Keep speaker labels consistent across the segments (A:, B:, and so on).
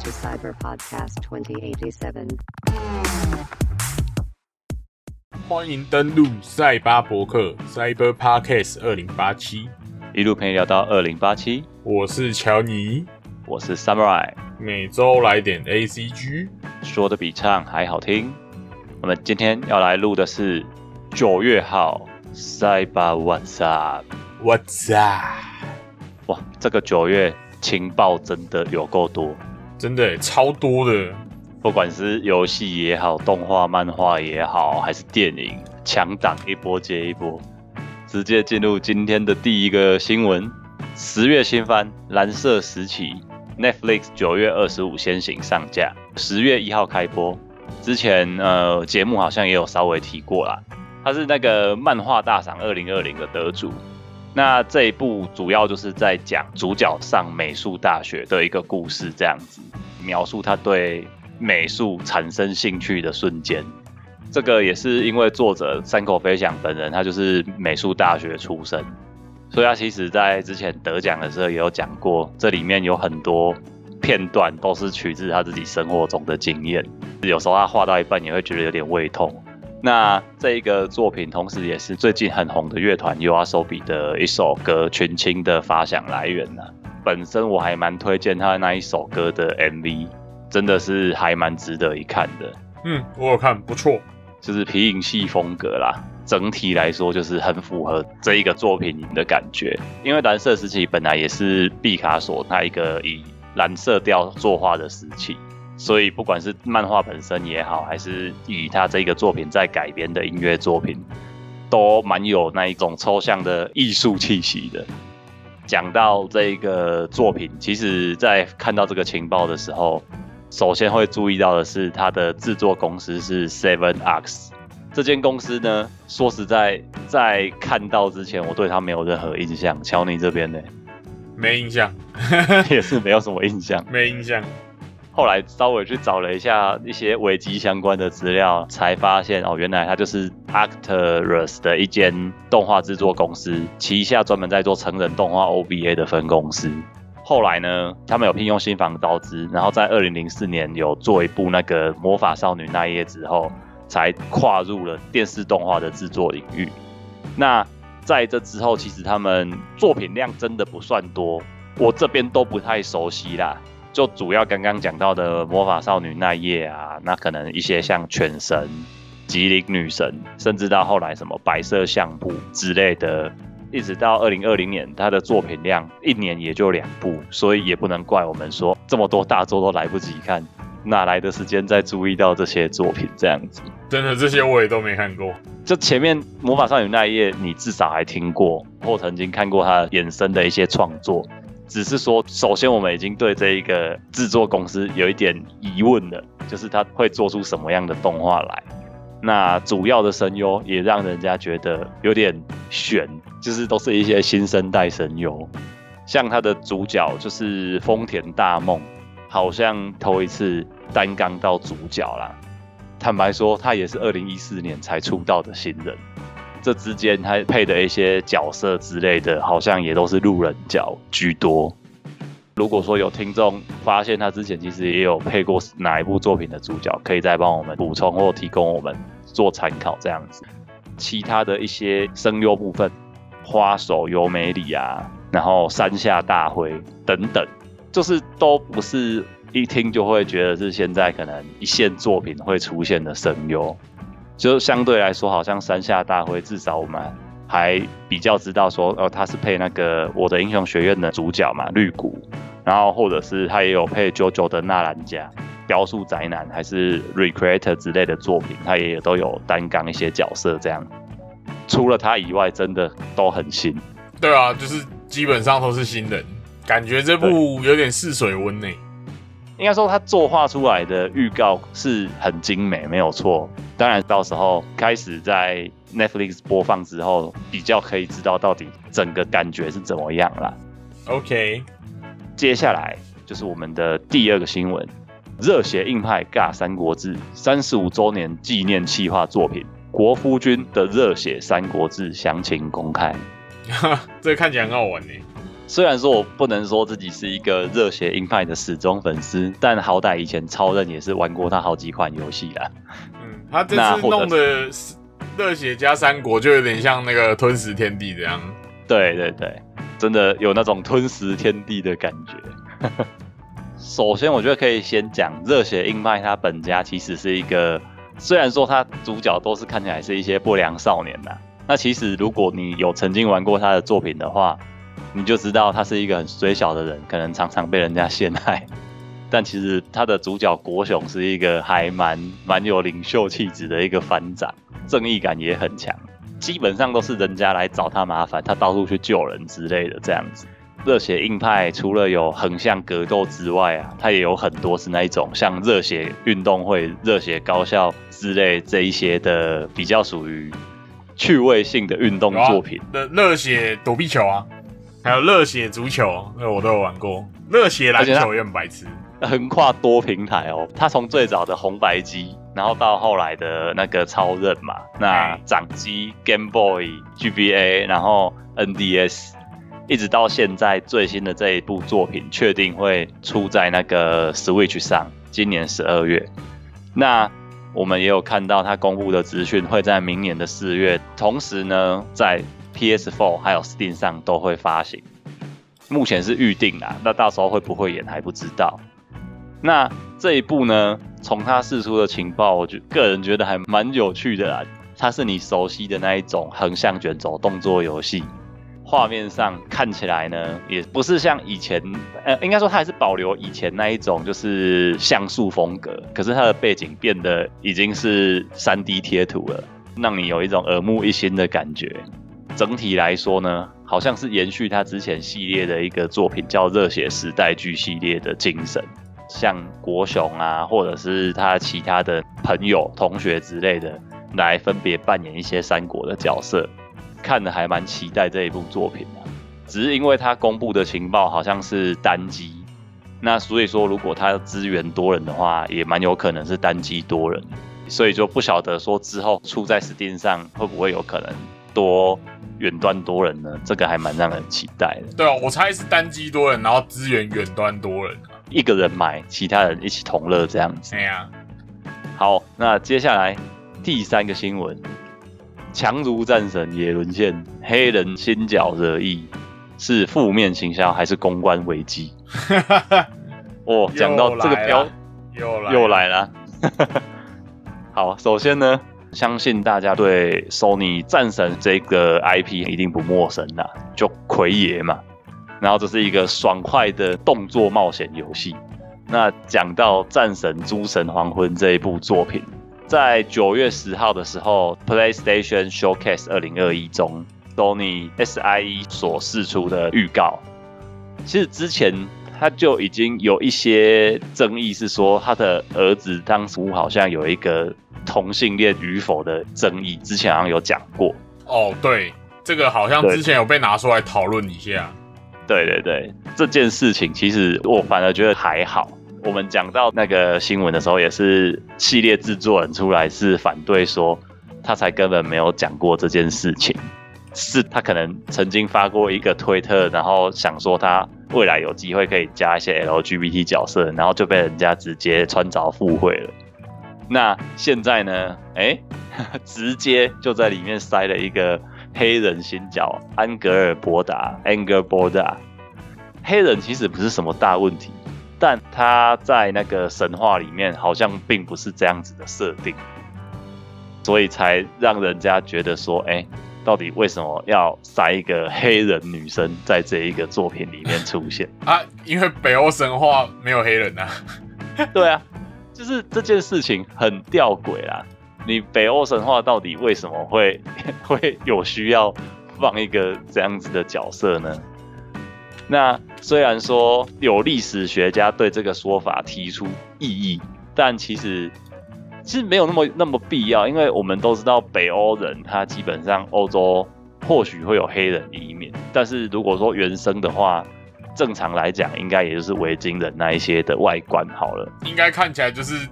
A: to Cyber Podcast 2087.
B: 欢迎登录赛巴博客 Cyber Podcast 二零八七，
C: 一路陪你聊到二零八七，
B: 我是乔尼，
C: 我是 Samurai，
B: 每周来点 ACG，
C: 说的比唱还好听。我们今天要来录的是九月号 Cyber What's Up。
B: What's up？
C: 哇，这个九月情报真的有够多，
B: 真的超多的，
C: 不管是游戏也好，动画、漫画也好，还是电影，强档一波接一波。直接进入今天的第一个新闻：十月新番《蓝色时期》，Netflix 九月二十五先行上架，十月一号开播。之前呃节目好像也有稍微提过啦，它是那个漫画大赏二零二零的得主。那这一部主要就是在讲主角上美术大学的一个故事，这样子描述他对美术产生兴趣的瞬间。这个也是因为作者山口飞翔本人，他就是美术大学出身，所以他其实在之前得奖的时候也有讲过，这里面有很多片段都是取自他自己生活中的经验。有时候他画到一半也会觉得有点胃痛。那这一个作品，同时也是最近很红的乐团 U R SOBI 的一首歌《群青》的发想来源呢、本身我还蛮推荐他那一首歌的 MV，真的是还蛮值得一看的。
B: 嗯，我有看，不错，
C: 就是皮影戏风格啦。整体来说，就是很符合这一个作品的感觉。因为蓝色时期本来也是毕卡索那一个以蓝色调作画的时期，所以不管是漫画本身也好，还是以他这个作品在改编的音乐作品，都蛮有那一种抽象的艺术气息的。讲到这个作品，其实在看到这个情报的时候，首先会注意到的是，它的制作公司是 Seven Arcs。这间公司呢，说实在，在看到之前，我对它没有任何印象。乔尼这边呢，
B: 没印象，
C: 也是没有什么印象。
B: 没印象，
C: 后来稍微去找了一下一些维基相关的资料，才发现哦，原来它就是 Actors 的一间动画制作公司，旗下专门在做成人动画 OVA 的分公司。后来呢，他们有聘用新房昭之，然后在二零零四年有做一部那个魔法少女奈叶之后，才跨入了电视动画的制作领域。那在这之后，其实他们作品量真的不算多，我这边都不太熟悉啦。就主要刚刚讲到的魔法少女奈叶啊，那可能一些像犬神、吉林女神，甚至到后来什么白色相簿之类的，一直到二零二零年，她的作品量一年也就两部，所以也不能怪我们说这么多大作都来不及看，哪来的时间再注意到这些作品这样子？
B: 真的这些我也都没看过。
C: 就前面魔法少女那一页，你至少还听过，或曾经看过她衍生的一些创作。只是说，首先我们已经对这一个制作公司有一点疑问了，就是他会做出什么样的动画来。那主要的声优也让人家觉得有点悬，就是都是一些新生代声优，像他的主角就是丰田大梦，好像头一次担纲到主角啦。坦白说，他也是二零一四年才出道的新人，这之间他配的一些角色之类的，好像也都是路人角居多。如果说有听众发现他之前其实也有配过哪一部作品的主角，可以再帮我们补充或提供我们做参考这样子。其他的一些声优部分，花手由美里啊，然后山下大辉等等，就是都不是一听就会觉得是现在可能一线作品会出现的声优，就相对来说，好像山下大辉至少我们还比较知道说，哦，他是配那个《我的英雄学院》的主角嘛，绿谷，然后或者是他也有配 JoJo 的纳兰家。雕塑宅男还是 Recreator 之类的作品，他也都有担纲一些角色这样。除了他以外，真的都很新。
B: 对啊，就是基本上都是新人，感觉这部有点试水温呢。
C: 应该说，他作画出来的预告是很精美，没有错。当然，到时候开始在 Netflix 播放之后，比较可以知道到底整个感觉是怎么样啦。
B: OK，
C: 接下来就是我们的第二个新闻：热血硬派尬三国志三十五周年纪念企划作品《国夫君的热血三国志》详情公开。
B: 这个看起来很好玩呢。
C: 虽然说我不能说自己是一个热血硬派的死忠粉丝，但好歹以前超人也是玩过他好几款游戏啦。
B: 嗯，他这次弄的热血加三国就有点像那个吞食天地这样。
C: 对对对，真的有那种吞食天地的感觉。首先，我觉得可以先讲热血硬派，他本家其实是一个，虽然说他主角都是看起来是一些不良少年呐，那其实如果你有曾经玩过他的作品的话，你就知道他是一个很衰小的人，可能常常被人家陷害。但其实他的主角国雄是一个还蛮蛮有领袖气质的一个反长，正义感也很强。基本上都是人家来找他麻烦，他到处去救人之类的这样子。热血硬派除了有横向格斗之外啊，它也有很多是那一种像热血运动会、热血高校之类这一些的比较属于趣味性的运动作品。
B: 热热血躲避球啊，还有热血足球，那我都有玩过。热血篮球也很白痴。
C: 横跨多平台哦，它从最早的红白机，然后到后来的那个超任嘛，那
B: 哎
C: 掌机、Game Boy、GBA，然后 NDS，一直到现在最新的这一部作品，确定会出在那个 Switch 上，今年十二月。那我们也有看到他公布的资讯，会在明年的四月，同时呢，在 PS4 还有 Steam 上都会发行。目前是预定啦，那到时候会不会演还不知道。那这一部呢，从它释出的情报，我觉个人觉得还蛮有趣的啦。它是你熟悉的那一种横向卷轴动作游戏，画面上看起来呢，也不是像以前，呃，应该说它还是保留以前那一种就是像素风格，可是它的背景变得已经是三 D 贴图了，让你有一种耳目一新的感觉。整体来说呢，好像是延续他之前系列的一个作品，叫《热血时代剧》系列的精神。像国雄啊，或者是他其他的朋友、同学之类的，来分别扮演一些三国的角色，看的还蛮期待这一部作品的、只是因为他公布的情报好像是单机，那所以说如果他支援多人的话，也蛮有可能是单机多人，所以就不晓得说之后出在 Steam 上会不会有可能多远端多人呢？这个还蛮让人期待的。
B: 对啊，我猜是单机多人，然后支援远端多人。
C: 一个人买，其他人一起同乐这样子。
B: 哎呀，
C: 好，那接下来第三个新闻，强如战神也沦陷，黑人新角惹意，是负面行销还是公关危机？哦，讲到这个标
B: 又来
C: 又来了。好，首先呢，相信大家对 Sony 战神这个 IP 一定不陌生啦，就奎爷嘛。然后这是一个爽快的动作冒险游戏。那讲到《战神：诸神黄昏》这一部作品，在九月十号的时候，PlayStation Showcase 二零二一中，Sony SIE 所释出的预告，其实之前他就已经有一些争议，是说他的儿子当初好像有一个同性恋与否的争议，之前好像有讲过。
B: 哦，对，这个好像之前有被拿出来讨论一下。
C: 对对对，这件事情其实我反而觉得还好。我们讲到那个新闻的时候，也是系列制作人出来是反对说，他才根本没有讲过这件事情，是他可能曾经发过一个推特，然后想说他未来有机会可以加一些 LGBT 角色，然后就被人家直接穿凿附会了。那现在呢？哎，直接就在里面塞了一个黑人新角安格尔伯达 （Anger Borda）。黑人其实不是什么大问题，但他在那个神话里面好像并不是这样子的设定，所以才让人家觉得说，哎，到底为什么要塞一个黑人女生在这一个作品里面出现？
B: 啊，因为北欧神话没有黑人啊。
C: 对啊，就是这件事情很吊诡啦。你北欧神话到底为什么会 会有需要放一个这样子的角色呢？那虽然说有历史学家对这个说法提出异议，但其实其实没有那么那么必要，因为我们都知道北欧人他基本上欧洲或许会有黑人的一面，但是如果说原生的话，正常来讲应该也就是维京人那一些的外观好了。
B: 应该看起来就是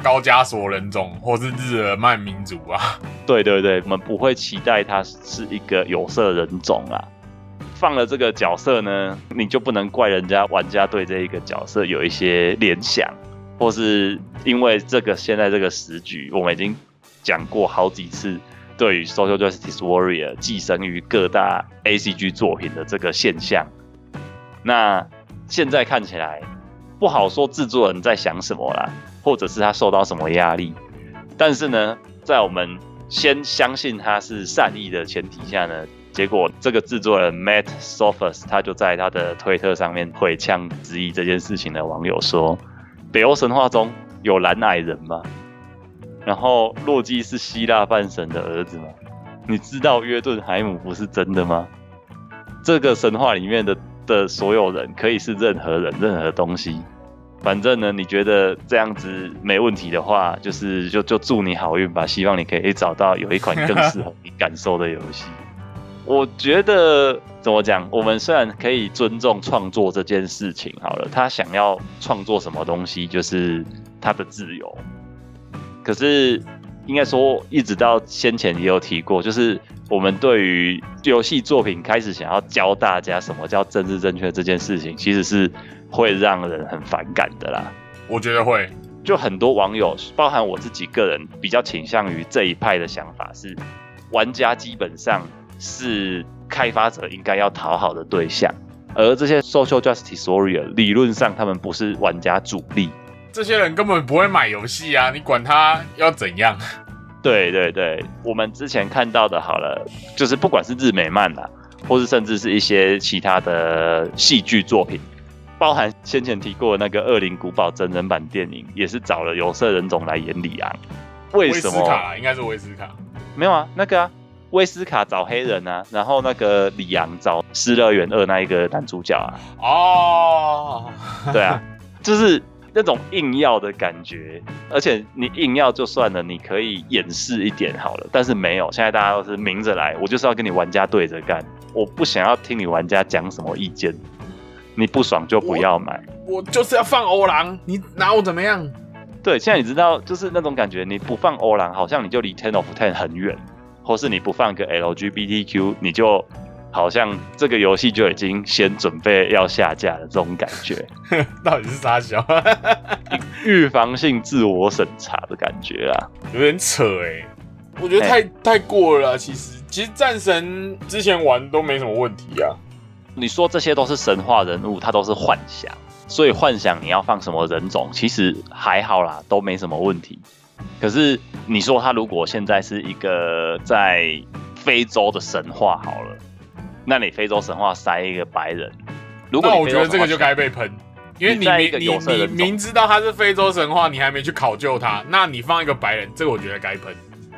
B: 高加索人种或是日耳曼民族啊。
C: 对对对，我们不会期待他是一个有色人种啊。放了这个角色呢，你就不能怪人家玩家对这一个角色有一些联想，或是因为这个现在这个时局，我们已经讲过好几次，对于 Social Justice Warrior 寄生于各大 ACG 作品的这个现象，那现在看起来不好说制作人在想什么啦，或者是他受到什么压力，但是呢，在我们先相信他是善意的前提下呢。结果，这个制作人 Matt Sophus 他就在他的推特上面回呛质疑这件事情的网友说：“北欧神话中有蓝矮人吗？然后洛基是希腊半神的儿子吗？你知道约顿海姆不是真的吗？这个神话里面的的所有人可以是任何人、任何东西。反正呢，你觉得这样子没问题的话，就是就就祝你好运吧。希望你可以找到有一款更适合你感受的游戏。”我觉得怎么讲？我们虽然可以尊重创作这件事情，好了，他想要创作什么东西就是他的自由。可是应该说，一直到先前也有提过，就是我们对于游戏作品开始想要教大家什么叫政治正确这件事情，其实是会让人很反感的啦。
B: 我觉得会，
C: 就很多网友，包含我自己个人，比较倾向于这一派的想法是，玩家基本上。是开发者应该要讨好的对象，而这些 social justice warrior 理论上他们不是玩家主力，
B: 这些人根本不会买游戏啊，你管他要怎样？
C: 对对对，我们之前看到的，好了，就是不管是日美漫啊，或是甚至是一些其他的戏剧作品，包含先前提过那个《恶灵古堡》真人版电影，也是找了有色人种来演李昂。为什么？
B: 应该是威斯卡？
C: 没有啊，那个啊。威斯卡找黑人啊，然后那个李昂找《失乐园二》那一个男主角啊。哦，对啊，就是那种硬要的感觉，而且你硬要就算了，你可以掩饰一点好了，但是没有，现在大家都是明着来，我就是要跟你玩家对着干，我不想要听你玩家讲什么意见，你不爽就不要买，
B: 我就是要放欧狼，你拿我怎么样？
C: 对，现在你知道就是那种感觉，你不放欧狼，好像你就离 Ten of Ten 很远。或是你不放个 LGBTQ，你就好像这个游戏就已经先准备要下架了，这种感觉，
B: 到底是啥小？
C: 预防性自我审查的感觉啊，
B: 有点扯哎，我觉得太太过了。其实，其实战神之前玩都没什么问题啊。
C: 你说这些都是神话人物，它都是幻想，所以幻想你要放什么人种，其实还好啦，都没什么问题。可是你说他如果现在是一个在非洲的神话好了，那你非洲神话塞一个白人，如果
B: 我觉得这个就该被喷，因为你你你明知道他是非洲神话，你还没去考究他，那你放一个白人，这个我觉得该喷。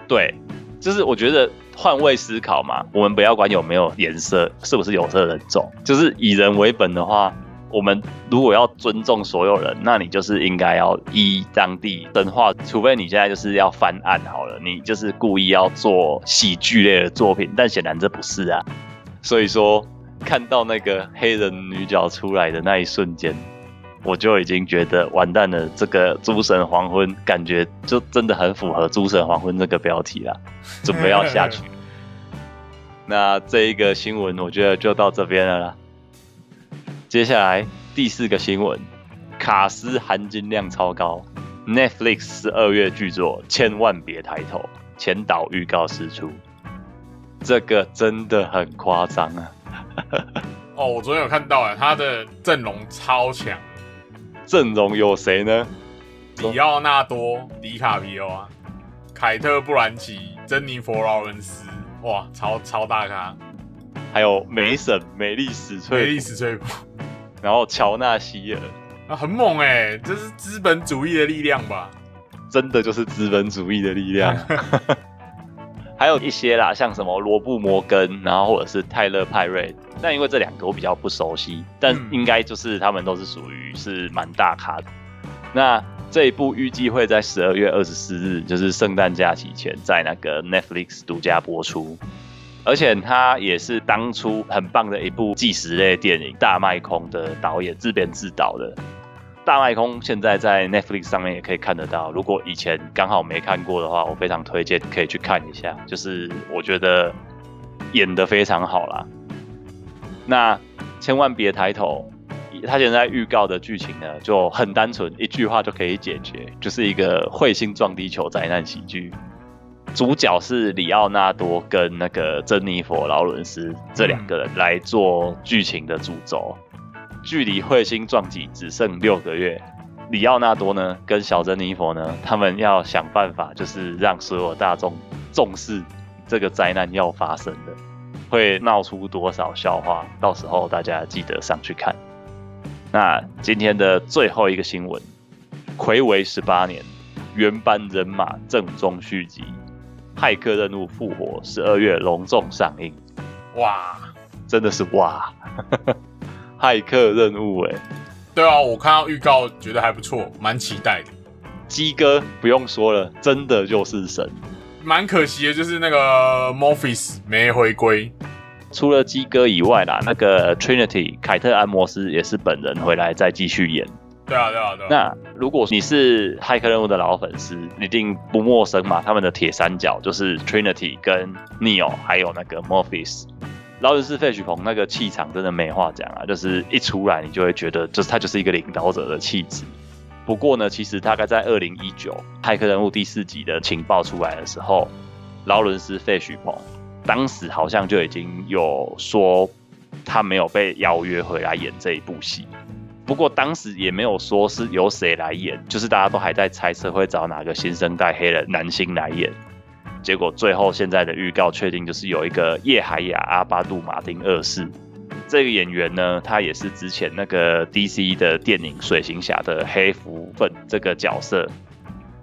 C: 对，就是我觉得换位思考嘛，我们不要管有没有颜色，是不是有色人种，就是以人为本的话。我们如果要尊重所有人，那你就是应该要依当地神话，除非你现在就是要翻案好了，你就是故意要做喜剧类的作品，但显然这不是啊。所以说，看到那个黑人女角出来的那一瞬间，我就已经觉得完蛋了。这个诸神黄昏感觉就真的很符合诸神黄昏这个标题了，准备要下去。那这一个新闻，我觉得就到这边了啦。接下来第四个新闻，卡斯含金量超高，Netflix 十二月巨作，千万别抬头，前导预告释出，这个真的很夸张啊！
B: 哦，我昨天有看到啊，他的阵容超强，
C: 阵容有谁呢？
B: 迪奥纳多、迪卡皮欧啊，凯特·布兰奇、珍妮佛·劳伦斯，哇，超超大咖！
C: 还有梅婶、美丽史翠、
B: 美丽史翠普。
C: 然后乔纳希尔
B: 啊，很猛哎，这是资本主义的力量吧？
C: 真的就是资本主义的力量。还有一些啦，像什么罗布摩根，然后或者是泰勒派瑞，但因为这两个我比较不熟悉，但应该就是他们都是属于是蛮大咖的。那这一部预计会在十二月二十四日，就是圣诞假期前，在那个 Netflix 独家播出。而且他也是当初很棒的一部纪实类电影《大麦空》的导演自编自导的，《大麦空》现在在 Netflix 上面也可以看得到。如果以前刚好没看过的话，我非常推荐可以去看一下。就是我觉得演得非常好啦。那千万别抬头，他现在预告的剧情呢就很单纯，一句话就可以解决，就是一个彗星撞地球灾难喜剧。主角是里奥纳多跟那个珍妮佛劳伦斯这两个人来做剧情的主轴。距离彗星撞击只剩六个月，里奥纳多呢跟小珍妮佛呢，他们要想办法，就是让所有大众重视这个灾难要发生的，会闹出多少笑话，到时候大家记得上去看。那今天的最后一个新闻，魁违十八年，原班人马正宗续集。骇客任务复活，十二月隆重上映。
B: 哇，
C: 真的是哇！骇客任务哎，
B: 对啊，我看到预告觉得还不错，蛮期待的。
C: 鸡哥不用说了，真的就是神。
B: 蛮可惜的，就是那个 Morpheus 没回归。
C: 除了鸡哥以外啦，那个 Trinity 凯特安摩斯也是本人回来再继续演。
B: 对啊，对啊，对啊。
C: 那如果你是骇客任务的老粉丝，一定不陌生嘛？他们的铁三角就是 Trinity 跟 Neo，还有那个 Morpheus。劳伦斯·费许鹏那个气场真的没话讲啊，就是一出来你就会觉得，就是他就是一个领导者的气质。不过呢，其实大概在二零一九《骇客任务》第四集的情报出来的时候，劳伦斯·费许鹏当时好像就已经有说他没有被邀约回来演这一部戏。不过当时也没有说是由谁来演，就是大家都还在猜测会找哪个新生代黑人男星来演。结果最后现在的预告确定就是有一个叶海雅·阿巴杜·马丁二世这个演员呢，他也是之前那个 DC 的电影《水行侠》的黑蝠粉这个角色，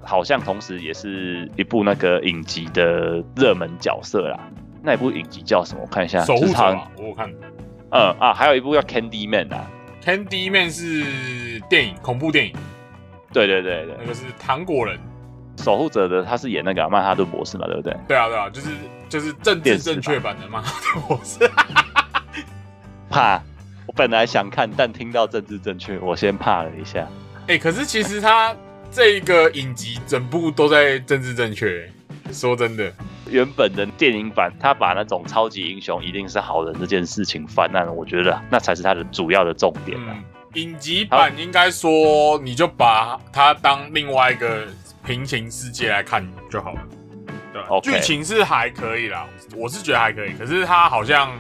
C: 好像同时也是一部那个影集的热门角色啦。那一部影集叫什么？我看一下，
B: 守护者我看。
C: 嗯啊，还有一部叫《Candy Man》啊。
B: Candy Man 是电影，恐怖电影。
C: 对对对对，
B: 那个是糖果人。
C: 守护者的他是演那个曼哈顿博士嘛，对不对？
B: 对啊对啊，就是就是政治正确版的曼哈顿博士。
C: 怕，我本来想看，但听到政治正确，我先怕了一下。
B: 哎，可是其实他这个影集整部都在政治正确。说真的，
C: 原本的电影版，他把那种超级英雄一定是好人这件事情翻案，我觉得那才是他的主要的重点。嗯，
B: 影集版应该说，你就把它当另外一个平行世界来看就好了。对，剧情是还可以啦，我是觉得还可以。可是它好像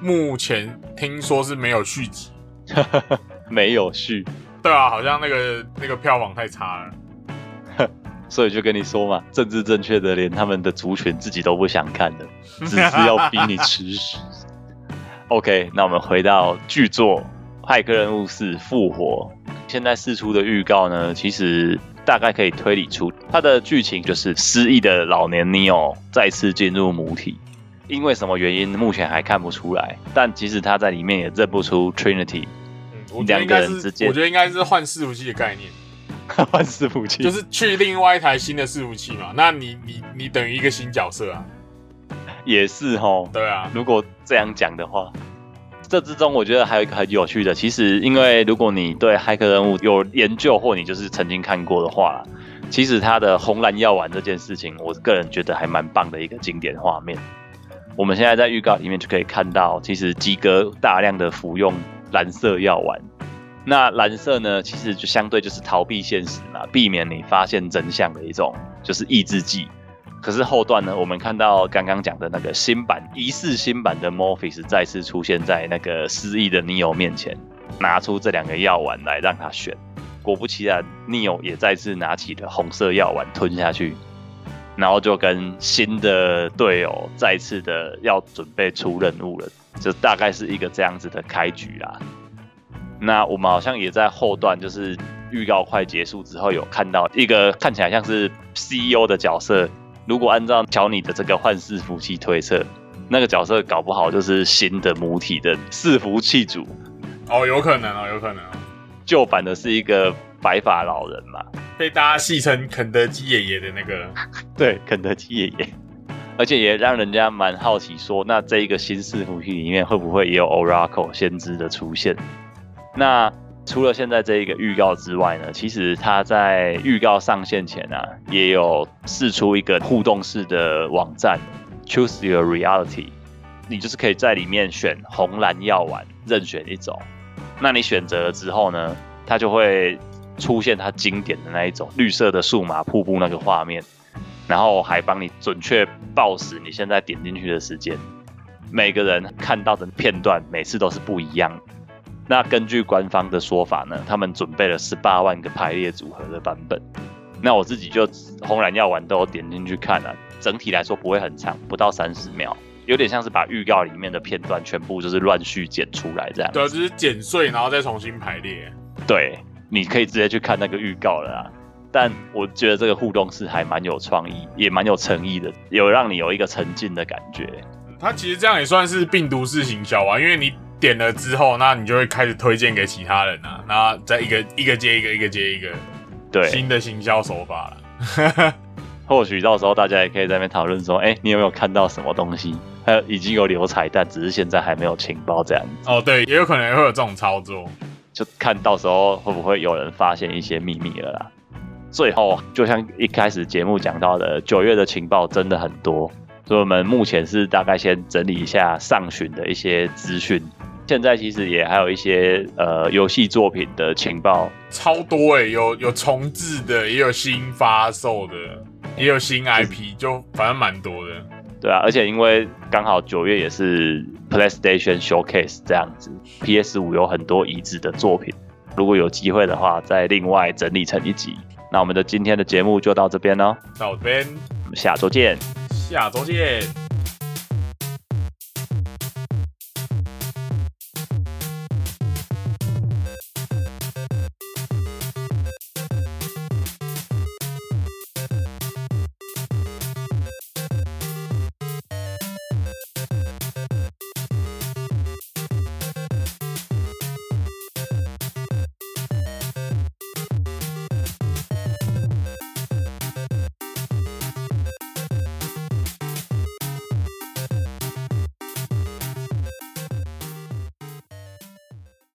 B: 目前听说是没有续集，
C: 没有续。
B: 对啊，好像那个那个票房太差了。
C: 所以就跟你说嘛，政治正确的连他们的族群自己都不想看的，只是要逼你吃屎。OK，那我们回到剧作《骇客任务四：复活》，现在释出的预告呢，其实大概可以推理出它的剧情就是失忆的老年 Neo 再次进入母体，因为什么原因目前还看不出来，但其实他在里面也认不出 Trinity，两个人之间，
B: 我觉得应该是换伺服器的概念。
C: 换伺服器
B: 就是去另外一台新的伺服器嘛？那你你你等于一个新角色啊？
C: 也是哦。
B: 对啊，
C: 如果这样讲的话，这之中我觉得还有一个很有趣的，其实因为如果你对骇客任务有研究或你就是曾经看过的话，其实它的红蓝药丸这件事情，我个人觉得还蛮棒的一个经典画面。我们现在在预告里面就可以看到，其实基哥大量的服用蓝色药丸。那蓝色呢？其实就相对就是逃避现实嘛，避免你发现真相的一种，就是抑制剂。可是后段呢，我们看到刚刚讲的那个新版疑似新版的 Morpheus 再次出现在那个失忆的 Neo 面前，拿出这两个药丸来让他选。果不其然，Neo 也再次拿起了红色药丸吞下去，然后就跟新的队友再次的要准备出任务了，就大概是一个这样子的开局啦。那我们好像也在后段，就是预告快结束之后，有看到一个看起来像是 CEO 的角色。如果按照乔尼的这个幻视服器推测，那个角色搞不好就是新的母体的伺服器主。
B: 哦，有可能哦，有可能。
C: 旧版的是一个白发老人嘛，
B: 被大家戏称肯德基爷爷的那个。
C: 对，肯德基爷爷。而且也让人家蛮好奇，说那这一个新伺服器里面会不会也有 Oracle 先知的出现？那除了现在这一个预告之外呢，其实它在预告上线前啊，也有试出一个互动式的网站，Choose Your Reality。你就是可以在里面选红蓝药丸，任选一种。那你选择了之后呢，它就会出现它经典的那一种绿色的数码瀑布那个画面，然后还帮你准确报时你现在点进去的时间。每个人看到的片段每次都是不一样。那根据官方的说法呢，他们准备了十八万个排列组合的版本。那我自己就红蓝药丸都点进去看了，整体来说不会很长，不到三十秒，有点像是把预告里面的片段全部就是乱序剪出来这样。
B: 对，就是剪碎然后再重新排列。
C: 对，你可以直接去看那个预告了啊。但我觉得这个互动是还蛮有创意，也蛮有诚意的，有让你有一个沉浸的感觉。
B: 它其实这样也算是病毒式行销啊，因为你点了之后，那你就会开始推荐给其他人啊，那再一个一个接一个，一个接一个。
C: 对
B: 新的行销手法了，
C: 或许到时候大家也可以在那边讨论说，哎，你有没有看到什么东西？还有已经有留彩蛋，只是现在还没有情报这样子。
B: 哦，对，也有可能会有这种操作，
C: 就看到时候会不会有人发现一些秘密了啦。最后，就像一开始节目讲到的，九月的情报真的很多，所以我们目前是大概先整理一下上旬的一些资讯。现在其实也还有一些呃游戏作品的情报，
B: 超多哎，有有重置的，也有新发售的，也有新 IP，就反正蛮多的。
C: 对啊，而且因为刚好九月也是 PlayStation Showcase 这样子，PS 五有很多移植的作品，如果有机会的话，再另外整理成一集。那我们的今天的节目就到这边喽，
B: 到这边，
C: 我们下周见，
B: 下周见。